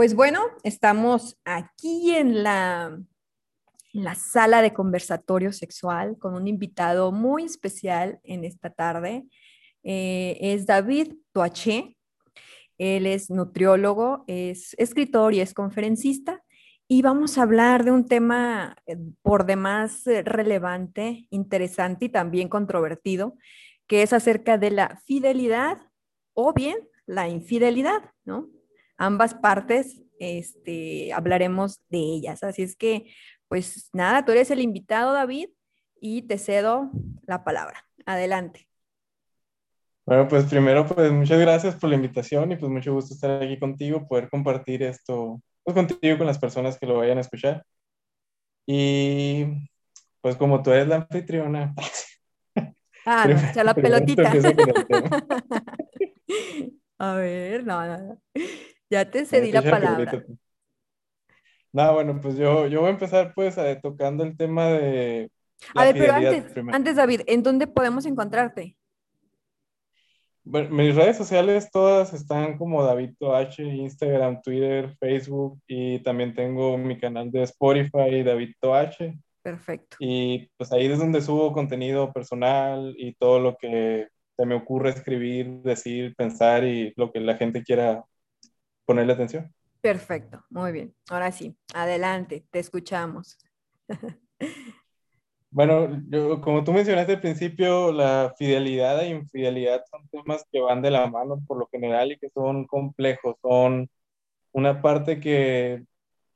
Pues bueno, estamos aquí en la, sala de conversatorio sexual con un invitado muy especial en esta tarde. Eh, es David Toaché. Él es nutriólogo, es escritor y es conferencista. Y vamos a hablar de un tema eh, por demás eh, relevante, interesante y también controvertido, que es acerca de la fidelidad o bien la infidelidad, ¿no? Ambas partes este, hablaremos de ellas. Así es que, pues nada, tú eres el invitado, David, y te cedo la palabra. Adelante. Bueno, pues primero, pues muchas gracias por la invitación y pues mucho gusto estar aquí contigo, poder compartir esto pues, contigo con las personas que lo vayan a escuchar. Y pues como tú eres la anfitriona. Ah, no, la pelotita. a ver, no, no. Ya te cedí la palabra. No, bueno, pues yo, yo voy a empezar pues tocando el tema de... A ver, pero antes, antes, David, ¿en dónde podemos encontrarte? Bueno, mis redes sociales todas están como David Instagram, Twitter, Facebook y también tengo mi canal de Spotify, David. Perfecto. Y pues ahí es donde subo contenido personal y todo lo que se me ocurre escribir, decir, pensar y lo que la gente quiera ponerle atención. Perfecto, muy bien. Ahora sí, adelante, te escuchamos. Bueno, yo, como tú mencionaste al principio, la fidelidad e infidelidad son temas que van de la mano por lo general y que son complejos, son una parte que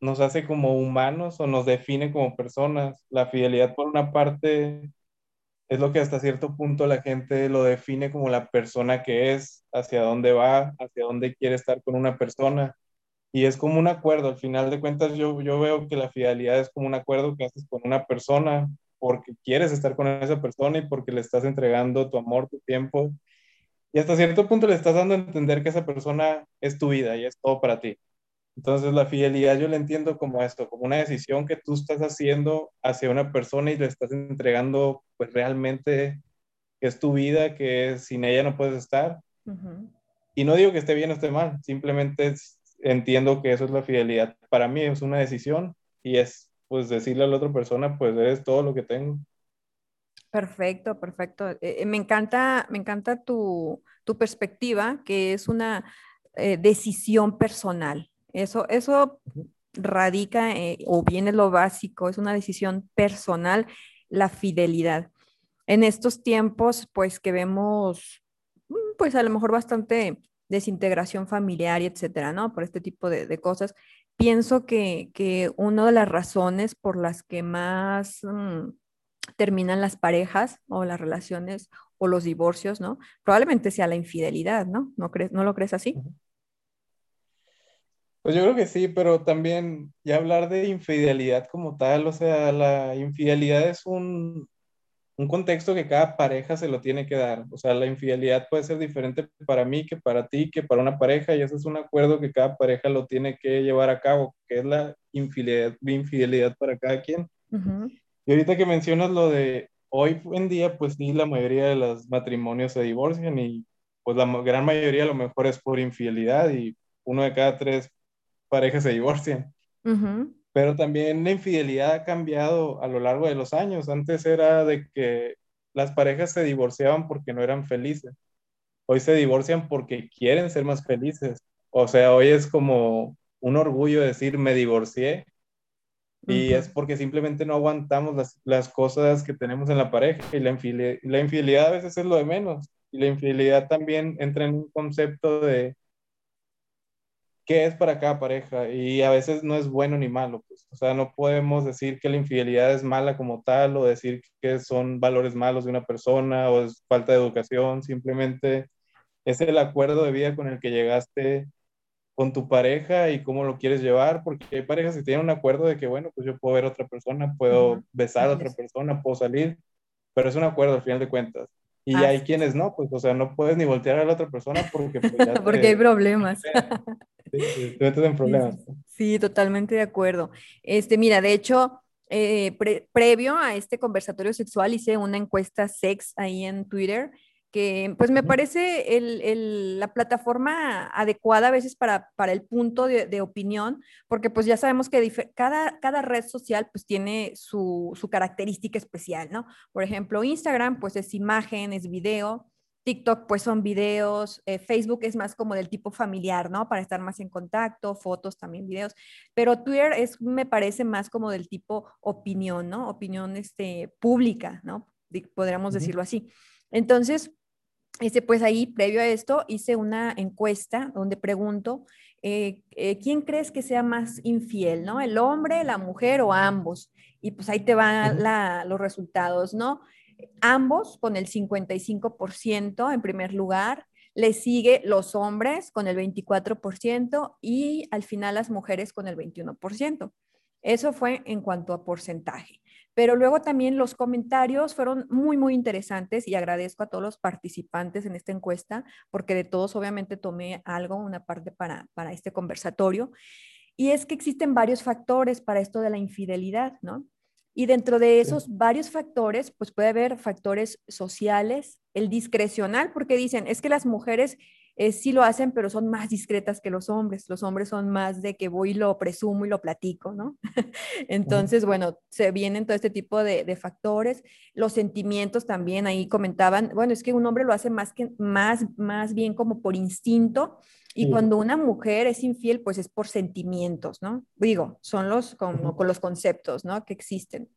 nos hace como humanos o nos define como personas. La fidelidad por una parte es lo que hasta cierto punto la gente lo define como la persona que es, hacia dónde va, hacia dónde quiere estar con una persona. Y es como un acuerdo, al final de cuentas yo, yo veo que la fidelidad es como un acuerdo que haces con una persona porque quieres estar con esa persona y porque le estás entregando tu amor, tu tiempo. Y hasta cierto punto le estás dando a entender que esa persona es tu vida y es todo para ti. Entonces la fidelidad yo la entiendo como esto, como una decisión que tú estás haciendo hacia una persona y le estás entregando pues realmente que es tu vida, que sin ella no puedes estar. Y no digo que esté bien o esté mal, simplemente entiendo que eso es la fidelidad. Para mí es una decisión y es pues decirle a la otra persona pues eres todo lo que tengo. Perfecto, perfecto. Eh, eh, me encanta, me encanta tu, tu perspectiva, que es una eh, decisión personal. Eso, eso radica eh, o viene lo básico, es una decisión personal, la fidelidad. En estos tiempos, pues que vemos, mm, pues a lo mejor bastante desintegración familiar y etcétera, ¿no? Por este tipo de, cosas. Pienso que, que, una de las razones por las que más mm, terminan las parejas o las relaciones o los divorcios, ¿no? Probablemente sea la infidelidad, ¿no? ¿No, crees, ¿no lo crees así? Pues yo creo que sí, pero también ya hablar de infidelidad como tal, o sea, la infidelidad es un, un contexto que cada pareja se lo tiene que dar. O sea, la infidelidad puede ser diferente para mí que para ti, que para una pareja, y ese es un acuerdo que cada pareja lo tiene que llevar a cabo, que es la infidelidad, infidelidad para cada quien. Y ahorita que mencionas lo de hoy en día, pues sí, la mayoría de los matrimonios se divorcian y pues la gran mayoría a lo mejor es por infidelidad y uno de cada tres parejas se divorcian. Pero también la infidelidad ha cambiado a lo largo de los años. Antes era de que las parejas se divorciaban porque no eran felices. Hoy se divorcian porque quieren ser más felices. O sea, hoy es como un orgullo decir me divorcié y es porque simplemente no aguantamos las, las, cosas que tenemos en la pareja y la infidelidad, la infidelidad a veces es lo de menos. Y la infidelidad también entra en un concepto de qué es para cada pareja y a veces no es bueno ni malo, pues. O sea, no podemos decir que la infidelidad es mala como tal o decir que son valores malos de una persona o es falta de educación, simplemente es el acuerdo de vida con el que llegaste con tu pareja y cómo lo quieres llevar, porque hay parejas que tienen un acuerdo de que, bueno, pues yo puedo ver a otra persona, puedo besar a otra persona, puedo salir, pero es un acuerdo al final de cuentas. Y hay quienes no, pues, o sea, no puedes ni voltear a la otra persona porque... Pues, porque hay problemas. En problemas. Sí, totalmente de acuerdo. Este, mira, de hecho, eh, previo a este conversatorio sexual hice una encuesta sex ahí en Twitter que pues me parece la plataforma adecuada a veces para, para el punto de, opinión, porque pues ya sabemos que cada, cada red social pues tiene su, su, característica especial, ¿no? Por ejemplo, Instagram pues es imagen, es video, TikTok pues son videos, eh, Facebook es más como del tipo familiar, ¿no? Para estar más en contacto, fotos también, videos, pero Twitter es, me parece más como del tipo opinión, ¿no? Opinión este, pública, ¿no? Podríamos decirlo así. Entonces, este, pues ahí, previo a esto, hice una encuesta donde pregunto, eh, eh, ¿quién crees que sea más infiel, no? ¿El hombre, la mujer o ambos? Y pues ahí te van los resultados, ¿no? Ambos con el 55% en primer lugar, le sigue los hombres con el 24% y al final las mujeres con el 21%. Eso fue en cuanto a porcentaje. Pero luego también los comentarios fueron muy, muy interesantes y agradezco a todos los participantes en esta encuesta, porque de todos obviamente tomé algo, una parte para, para este conversatorio. Y es que existen varios factores para esto de la infidelidad, ¿no? Y dentro de esos varios factores, pues puede haber factores sociales, el discrecional, porque dicen, es que las mujeres eh, sí lo hacen, pero son más discretas que los hombres. Los hombres son más de que voy y lo presumo y lo platico, ¿no? Entonces, bueno, se vienen todo este tipo de, factores. Los sentimientos también, ahí comentaban, bueno, es que un hombre lo hace más, que, más, más bien como por instinto. Y cuando una mujer es infiel, pues es por sentimientos, ¿no? Digo, son los como con los conceptos, ¿no? Que existen.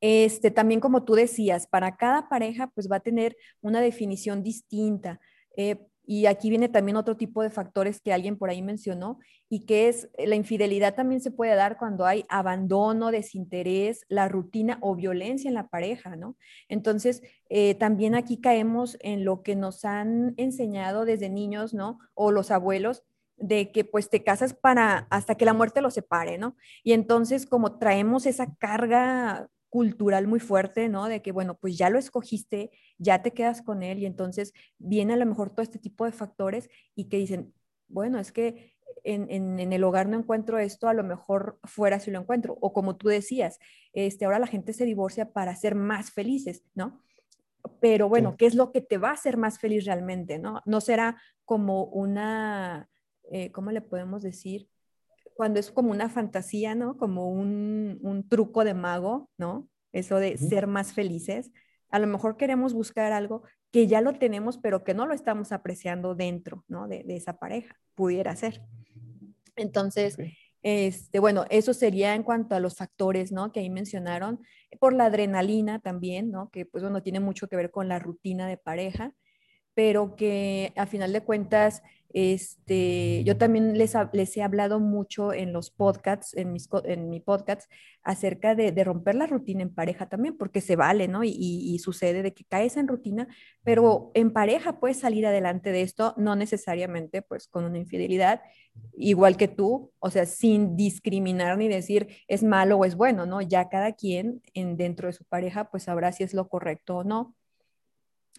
Este, también como tú decías, para cada pareja pues va a tener una definición distinta. Eh, y aquí viene también otro tipo de factores que alguien por ahí mencionó y que es eh, la infidelidad también se puede dar cuando hay abandono, desinterés, la rutina o violencia en la pareja, ¿no? Entonces, eh, también aquí caemos en lo que nos han enseñado desde niños, ¿no? O los abuelos, de que pues te casas para hasta que la muerte los separe, ¿no? Y entonces como traemos esa carga cultural muy fuerte, ¿no? De que, bueno, pues ya lo escogiste, ya te quedas con él y entonces viene a lo mejor todo este tipo de factores y que dicen, bueno, es que en, el hogar no encuentro esto, a lo mejor fuera si lo encuentro. O como tú decías, este, ahora la gente se divorcia para ser más felices, ¿no? Pero bueno, ¿qué es lo que te va a hacer más feliz realmente, ¿no? No será como una, eh, ¿cómo le podemos decir? Cuando es como una fantasía, ¿no? Como un, truco de mago, ¿no? Eso de ser más felices. A lo mejor queremos buscar algo que ya lo tenemos, pero que no lo estamos apreciando dentro, ¿no? De, esa pareja, pudiera ser. Entonces, este, bueno, eso sería en cuanto a los factores, ¿no? Que ahí mencionaron, por la adrenalina también, ¿no? Que pues bueno, tiene mucho que ver con la rutina de pareja, pero que a final de cuentas este, yo también les, les he hablado mucho en los podcasts, en, mis, en mi podcast, acerca de, de, romper la rutina en pareja también, porque se vale, ¿no? Y, y, sucede de que caes en rutina, pero en pareja puedes salir adelante de esto, no necesariamente pues con una infidelidad, igual que tú, o sea, sin discriminar ni decir es malo o es bueno, ¿no? Ya cada quien en, dentro de su pareja pues sabrá si es lo correcto o no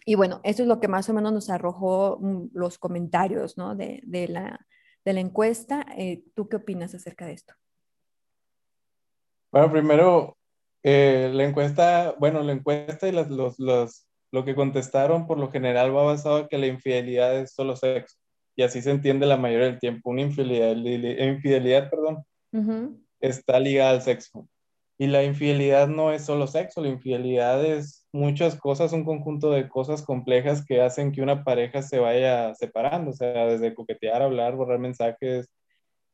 y bueno, eso es lo que más o menos nos arrojó mm, los comentarios ¿no? de, de, la, de, la, encuesta. Eh, ¿Tú qué opinas acerca de esto? Bueno, primero, eh, la encuesta, bueno, la encuesta y los, los, lo que contestaron por lo general va basado en que la infidelidad es solo sexo. Y así se entiende la mayoría del tiempo. Una infidelidad, infidelidad perdón, está ligada al sexo. Y la infidelidad no es solo sexo, la infidelidad es muchas cosas, un conjunto de cosas complejas que hacen que una pareja se vaya separando, o sea, desde coquetear, hablar, borrar mensajes,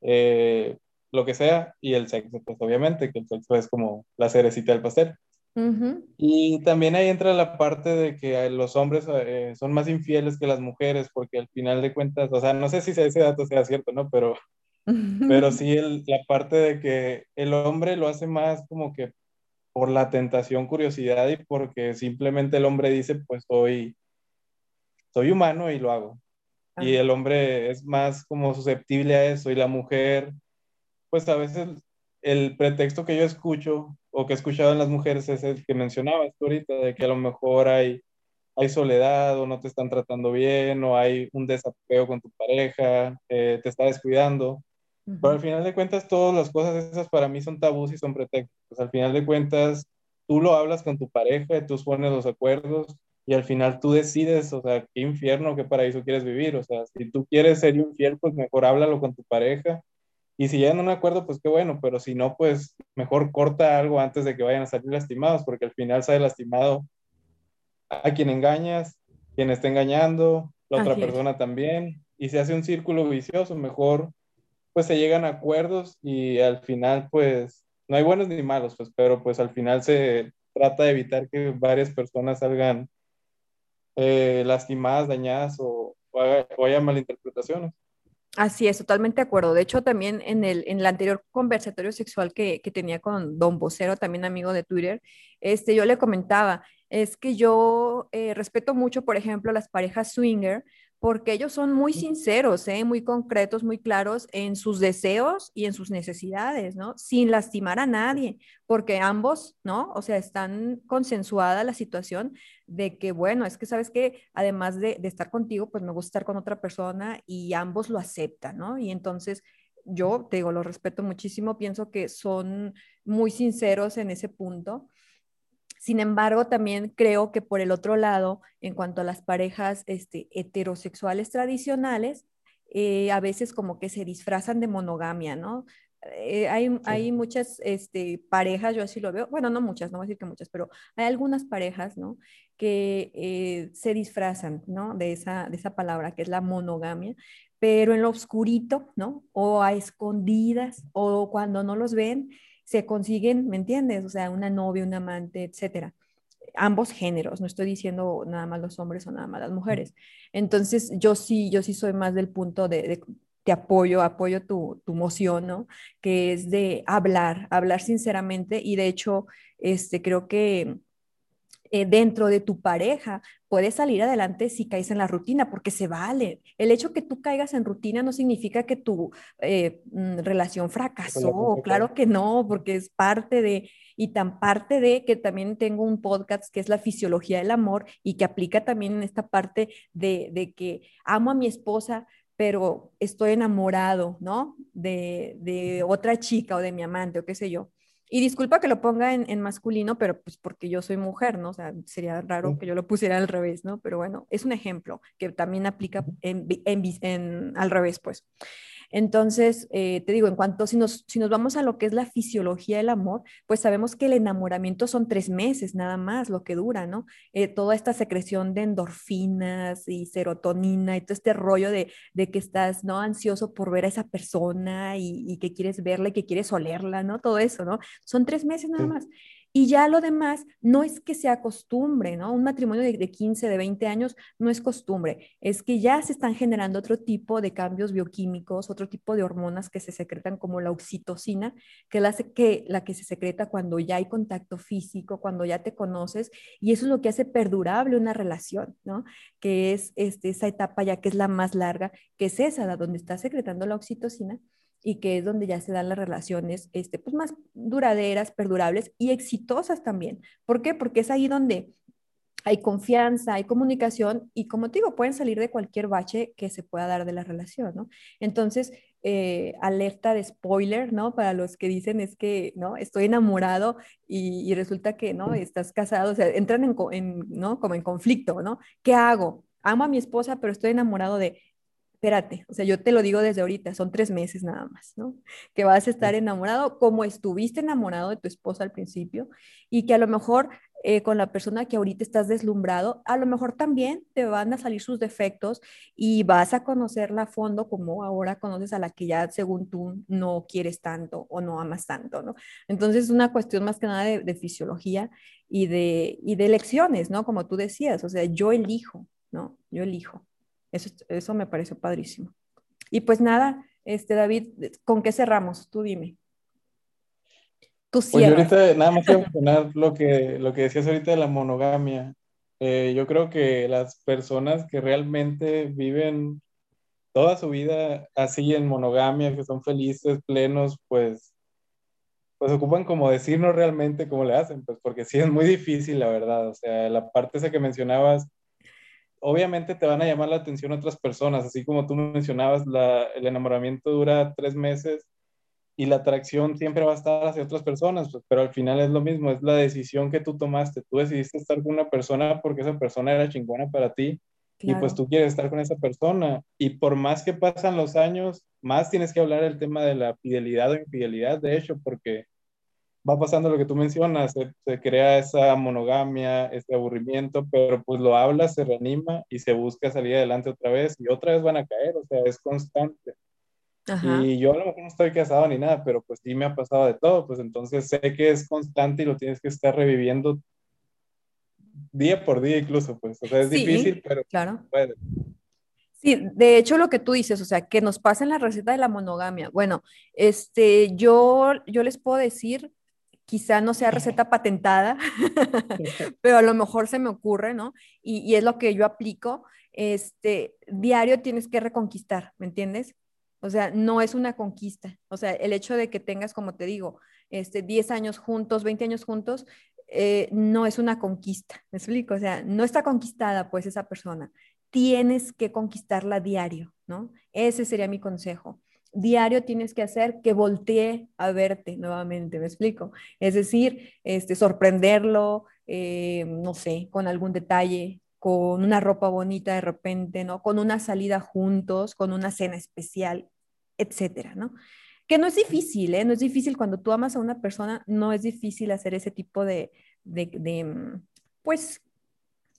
eh, lo que sea, y el sexo, pues obviamente, que el sexo es como la cerecita del pastel. Y también ahí entra la parte de que los hombres eh, son más infieles que las mujeres, porque al final de cuentas, o sea, no sé si ese dato sea cierto, ¿no? Pero pero sí, la parte de que el hombre lo hace más como que por la tentación, curiosidad y porque simplemente el hombre dice, pues soy, soy humano y lo hago. Y el hombre es más como susceptible a eso y la mujer, pues a veces el pretexto que yo escucho o que he escuchado en las mujeres es el que mencionabas tú ahorita, de que a lo mejor hay, hay soledad o no te están tratando bien o hay un desapego con tu pareja, eh, te está descuidando. Pero al final de cuentas, todas las cosas esas para mí son tabús y son pretextos. Al final de cuentas, tú lo hablas con tu pareja, tú pones los acuerdos y al final tú decides, o sea, qué infierno, qué paraíso quieres vivir, o sea, si tú quieres ser infiel, pues mejor háblalo con tu pareja, y si ya no me acuerdo, pues qué bueno, pero si no, pues mejor corta algo antes de que vayan a salir lastimados, porque al final sale lastimado a quien engañas, quien está engañando, la otra persona también, y se hace un círculo vicioso, mejor pues se llegan a acuerdos y al final pues no hay buenos ni malos, pues, pero pues al final se trata de evitar que varias personas salgan eh, lastimadas, dañadas o, o, haya malinterpretaciones. Así es, totalmente de acuerdo. De hecho, también en el, en el anterior conversatorio sexual que, que, tenía con Don Vocero, también amigo de Twitter, este, yo le comentaba, es que yo eh, respeto mucho, por ejemplo, las parejas swinger, porque ellos son muy sinceros, ¿eh? muy concretos, muy claros en sus deseos y en sus necesidades, ¿no? Sin lastimar a nadie, porque ambos, ¿no? O sea, están consensuada la situación de que, bueno, es que sabes que además de, de estar contigo, pues me gusta estar con otra persona y ambos lo aceptan, ¿no? Y entonces yo, te digo, lo respeto muchísimo, pienso que son muy sinceros en ese punto sin embargo, también creo que por el otro lado, en cuanto a las parejas este, heterosexuales tradicionales, eh, a veces como que se disfrazan de monogamia, ¿no? Eh, hay, hay, muchas este, parejas, yo así lo veo, bueno, no muchas, no voy a decir que muchas, pero hay algunas parejas, ¿no? Que eh, se disfrazan, ¿no? De esa, de esa palabra que es la monogamia, pero en lo oscurito, ¿no? O a escondidas, o cuando no los ven, se consiguen, ¿me entiendes? O sea, una novia, un amante, etcétera. Ambos géneros, no estoy diciendo nada más los hombres o nada más las mujeres. Entonces, yo sí, yo sí soy más del punto de, te apoyo, apoyo tu, tu moción, ¿no? Que es de hablar, hablar sinceramente y de hecho, este, creo que eh, dentro de tu pareja, puedes salir adelante si caes en la rutina, porque se vale. El hecho que tú caigas en rutina no significa que tu eh, mm, relación fracasó, claro que no, porque es parte de, y tan parte de que también tengo un podcast que es la fisiología del amor y que aplica también en esta parte de, de que amo a mi esposa, pero estoy enamorado, ¿no? De, de otra chica o de mi amante o qué sé yo. Y disculpa que lo ponga en, masculino, pero pues porque yo soy mujer, ¿no? O sea, sería raro que yo lo pusiera al revés, ¿no? Pero bueno, es un ejemplo que también aplica en, en al revés, pues. Entonces, eh, te digo, en cuanto, si nos, si nos vamos a lo que es la fisiología del amor, pues sabemos que el enamoramiento son tres meses nada más lo que dura, ¿no? Eh, toda esta secreción de endorfinas y serotonina y todo este rollo de, de que estás, ¿no? Ansioso por ver a esa persona y, y, que quieres verla y que quieres olerla, ¿no? Todo eso, ¿no? Son tres meses nada más. Y ya lo demás no es que sea costumbre, ¿no? Un matrimonio de, de, 15, de 20 años no es costumbre, es que ya se están generando otro tipo de cambios bioquímicos, otro tipo de hormonas que se secretan como la oxitocina, que la que, la que se secreta cuando ya hay contacto físico, cuando ya te conoces, y eso es lo que hace perdurable una relación, ¿no? Que es este, esa etapa ya que es la más larga, que es esa, donde está secretando la oxitocina y que es donde ya se dan las relaciones este, pues más duraderas, perdurables y exitosas también. ¿Por qué? Porque es ahí donde hay confianza, hay comunicación y como te digo, pueden salir de cualquier bache que se pueda dar de la relación, ¿no? Entonces, eh, alerta de spoiler, ¿no? Para los que dicen es que, ¿no? Estoy enamorado y, resulta que, ¿no? Estás casado, o sea, entran en, en, ¿no? Como en conflicto, ¿no? ¿Qué hago? Amo a mi esposa, pero estoy enamorado de espérate, o sea, yo te lo digo desde ahorita, son tres meses nada más, ¿no? Que vas a estar enamorado como estuviste enamorado de tu esposa al principio y que a lo mejor eh, con la persona que ahorita estás deslumbrado, a lo mejor también te van a salir sus defectos y vas a conocerla a fondo como ahora conoces a la que ya según tú no quieres tanto o no amas tanto, ¿no? Entonces es una cuestión más que nada de, de fisiología y de, y de elecciones, ¿no? Como tú decías, o sea, yo elijo, ¿no? Yo elijo. Eso, eso me pareció padrísimo. Y pues nada, este David, ¿con qué cerramos? Tú dime. Tú pues yo ahorita nada más quiero mencionar lo que, lo que decías ahorita de la monogamia. Eh, yo creo que las personas que realmente viven toda su vida así en monogamia, que son felices, plenos, pues, pues ocupan como decirnos realmente cómo le hacen, pues porque sí es muy difícil, la verdad. O sea, la parte esa que mencionabas obviamente te van a llamar la atención otras personas, así como tú mencionabas, el enamoramiento dura tres meses y la atracción siempre va a estar hacia otras personas, pues, pero al final es lo mismo, es la decisión que tú tomaste. Tú decidiste estar con una persona porque esa persona era chingona para ti y pues tú quieres estar con esa persona. Y por más que pasan los años, más tienes que hablar el tema de la fidelidad o infidelidad, de hecho, porque va pasando lo que tú mencionas, se, se, crea esa monogamia, ese aburrimiento, pero pues lo hablas, se reanima y se busca salir adelante otra vez y otra vez van a caer, o sea, es constante. Y yo a lo mejor no estoy casado ni nada, pero pues sí me ha pasado de todo, pues entonces sé que es constante y lo tienes que estar reviviendo día por día incluso, pues, o sea, es difícil, pero claro. puede. Sí, de hecho lo que tú dices, o sea, que nos pasen la receta de la monogamia. Bueno, este, yo, yo les puedo decir, quizá no sea receta patentada, pero a lo mejor se me ocurre, ¿no? Y, y, es lo que yo aplico. Este, diario tienes que reconquistar, ¿me entiendes? O sea, no es una conquista. O sea, el hecho de que tengas, como te digo, este, 10 años juntos, 20 años juntos, eh, no es una conquista. ¿Me explico? O sea, no está conquistada pues esa persona. Tienes que conquistarla diario, ¿no? Ese sería mi consejo. Diario tienes que hacer que voltee a verte nuevamente, ¿me explico? Es decir, este, sorprenderlo, eh, no sé, con algún detalle, con una ropa bonita de repente, ¿no? Con una salida juntos, con una cena especial, etcétera, ¿no? Que no es difícil, ¿eh? No es difícil cuando tú amas a una persona, no es difícil hacer ese tipo de, de, mm, pues,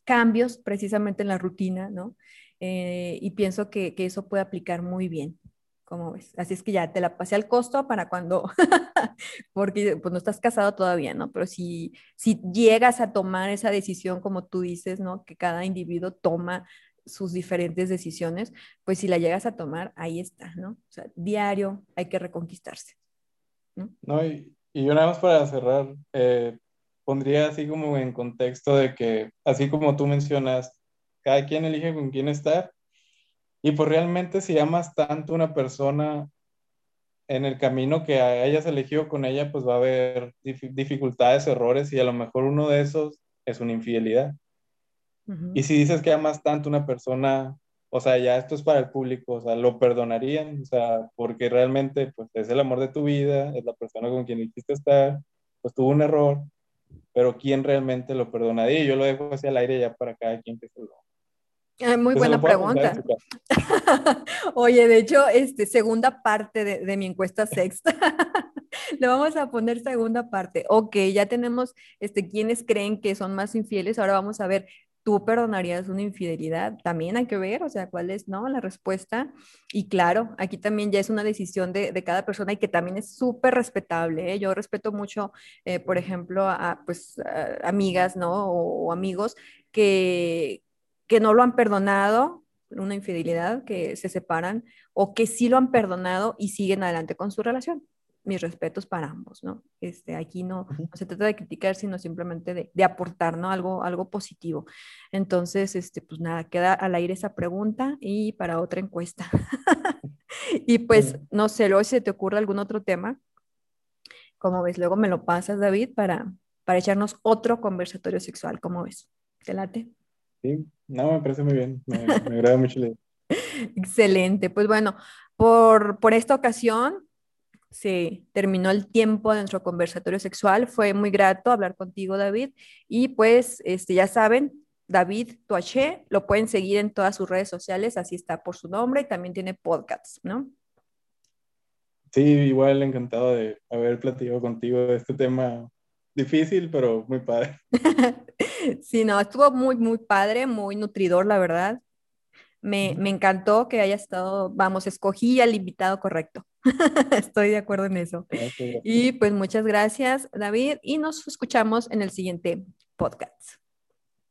cambios precisamente en la rutina, ¿no? Eh, y pienso que, que eso puede aplicar muy bien. ¿Cómo ves? Así es que ya te la pasé al costo para cuando, porque pues no estás casado todavía, ¿no? Pero si, si llegas a tomar esa decisión, como tú dices, ¿no? Que cada individuo toma sus diferentes decisiones, pues si la llegas a tomar, ahí está, ¿no? O sea, diario hay que reconquistarse. No, no y, y yo nada más para cerrar, eh, pondría así como en contexto de que, así como tú mencionas, cada quien elige con quién estar, y pues realmente si amas tanto a una persona en el camino que hayas elegido con ella, pues va a haber dificultades, errores y a lo mejor uno de esos es una infidelidad. Y si dices que amas tanto a una persona, o sea, ya esto es para el público, o sea, lo perdonarían, o sea, porque realmente pues es el amor de tu vida, es la persona con quien quisiste estar, pues tuvo un error, pero ¿quién realmente lo perdonaría? Y yo lo dejo hacia el aire ya para cada quien que se lo, muy buena pregunta. Oye, de hecho, este, segunda parte de, de mi encuesta sexta. Le vamos a poner segunda parte. Ok, ya tenemos este, quienes creen que son más infieles. Ahora vamos a ver, ¿tú perdonarías una infidelidad? También hay que ver, o sea, cuál es, ¿no? La respuesta. Y claro, aquí también ya es una decisión de, de cada persona y que también es súper respetable. ¿eh? Yo respeto mucho, eh, por ejemplo, a, pues, a amigas, ¿no? O, o amigos que, que no lo han perdonado, una infidelidad, que se separan, o que sí lo han perdonado y siguen adelante con su relación. Mis respetos para ambos, ¿no? Este, aquí no, se trata de criticar, sino simplemente de, de, aportar, ¿no? Algo, algo positivo. Entonces, este, pues nada, queda al aire esa pregunta y para otra encuesta. y pues, no sé, luego si te ocurre algún otro tema, como ves, luego me lo pasas, David, para, para echarnos otro conversatorio sexual, ¿cómo ves? ¿Te late? Sí, no, me parece muy bien, me, me agrada mucho la idea. Excelente, pues bueno, por, por esta ocasión se terminó el tiempo de nuestro conversatorio sexual. Fue muy grato hablar contigo, David. Y pues, este, ya saben, David Toaché, lo pueden seguir en todas sus redes sociales, así está por su nombre, y también tiene podcasts, ¿no? Sí, igual encantado de haber platicado contigo de este tema difícil, pero muy padre. sí, no, estuvo muy, muy padre, muy nutridor, la verdad. Me, me encantó que haya estado, vamos, escogí al invitado correcto. Estoy de acuerdo en eso. Y pues muchas gracias, David, y nos escuchamos en el siguiente podcast.